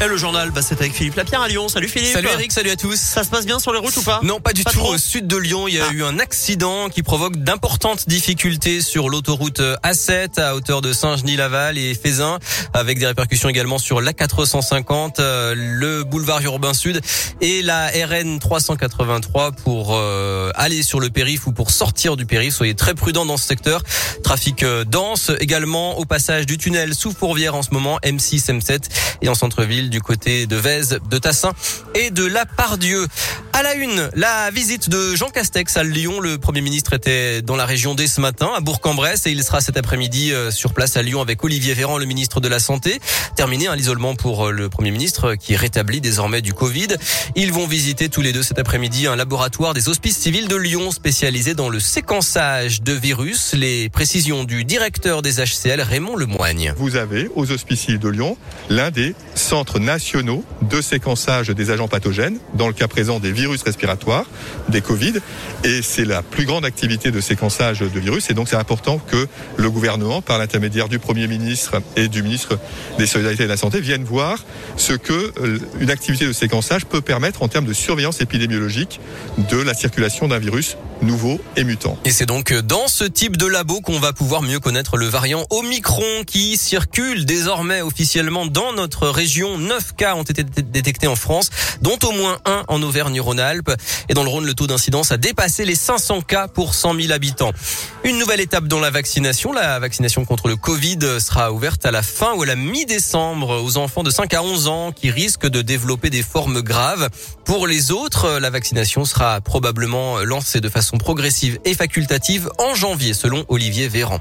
Et le journal, bah, c'est avec Philippe Lapierre à Lyon. Salut Philippe. Salut Eric, salut à tous. Ça se passe bien sur les routes ou pas? Non, pas du Pas tout. trop Au sud de Lyon, il y a Ah. eu un accident qui provoque d'importantes difficultés sur l'autoroute A7 à hauteur de Saint-Genis-Laval et Fézin, avec des répercussions également sur l'A450, euh, le boulevard urbain sud et la RN 383 pour euh, aller sur le périph ou pour sortir du périph. Soyez très prudents dans ce secteur. Trafic euh, dense également au passage du tunnel sous Fourvière en ce moment, M6, M7 et en centre-ville du côté de Vèze, de Tassin et de la Pardieu. À la une, la visite de Jean Castex à Lyon. Le Premier ministre était dans la région dès ce matin, à Bourg-en-Bresse, et il sera cet après-midi euh, sur place à Lyon avec Olivier Véran, le ministre de la Santé. Terminé hein, l'isolement pour euh, le Premier ministre, euh, qui est rétabli désormais du Covid. Ils vont visiter tous les deux cet après-midi un laboratoire des hospices civils de Lyon spécialisé dans le séquençage de virus. Les précisions du directeur des HCL, Raymond Lemoigne. Vous avez aux Hospices civils de Lyon l'un des centres nationaux de séquençage des agents pathogènes, dans le cas présent des virus respiratoires, des Covid, et c'est la plus grande activité de séquençage de virus, et donc c'est important que le gouvernement, par l'intermédiaire du Premier ministre et du ministre des Solidarités et de la Santé, vienne voir ce que euh, une activité de séquençage peut permettre en termes de surveillance épidémiologique de la circulation d'un virus nouveau et mutant. Et c'est donc dans ce type de labo qu'on va pouvoir mieux connaître le variant Omicron qui circule désormais officiellement dans notre région. Neuf cas ont été dé- détectés en France, dont au moins un en Auvergne-Rhône-Alpes. Et dans le Rhône, le taux d'incidence a dépassé les 500 cas pour 100 000 habitants. Une nouvelle étape dans la vaccination. La vaccination contre le Covid sera ouverte à la fin ou à la mi-décembre aux enfants de 5 à 11 ans qui risquent de développer des formes graves. Pour les autres, la vaccination sera probablement lancée de façon progressive et facultative en janvier, selon Olivier Véran.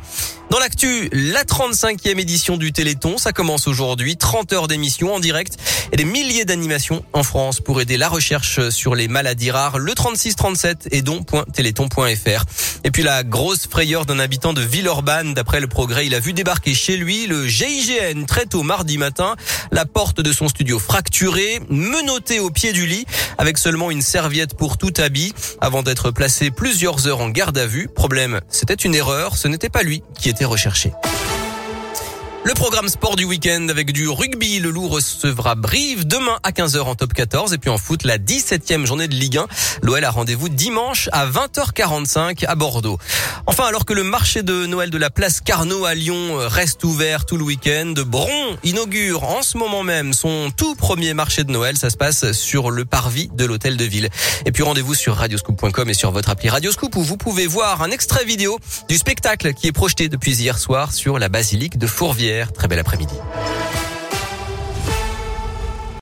Dans l'actu, la 35e édition du Téléthon, ça commence aujourd'hui. 30 heures d'émission en direct et des milliers d'animations en France pour aider la recherche sur les maladies rares. Le 3637 et don.téléthon.fr. Et puis la grosse frayeur d'un habitant de Villeurbanne. D'après le progrès, il a vu débarquer chez lui le GIGN très tôt mardi matin. La porte de son studio fracturée, menottée au pied du lit, avec seulement une serviette pour tout habit, avant d'être placé plusieurs heures en garde à vue. Problème, c'était une erreur, ce n'était pas lui qui était recherché. Le programme sport du week-end avec du rugby. Le Loup recevra Brive demain à 15h en top 14. Et puis en foot, la 17e journée de Ligue 1. L'OL a rendez-vous dimanche à 20h45 à Bordeaux. Enfin, alors que le marché de Noël de la place Carnot à Lyon reste ouvert tout le week-end, Bron inaugure en ce moment même son tout premier marché de Noël. Ça se passe sur le parvis de l'hôtel de ville. Et puis rendez-vous sur radioscoop.com et sur votre appli Radioscoop où vous pouvez voir un extrait vidéo du spectacle qui est projeté depuis hier soir sur la basilique de Fourvière. Très bel après-midi.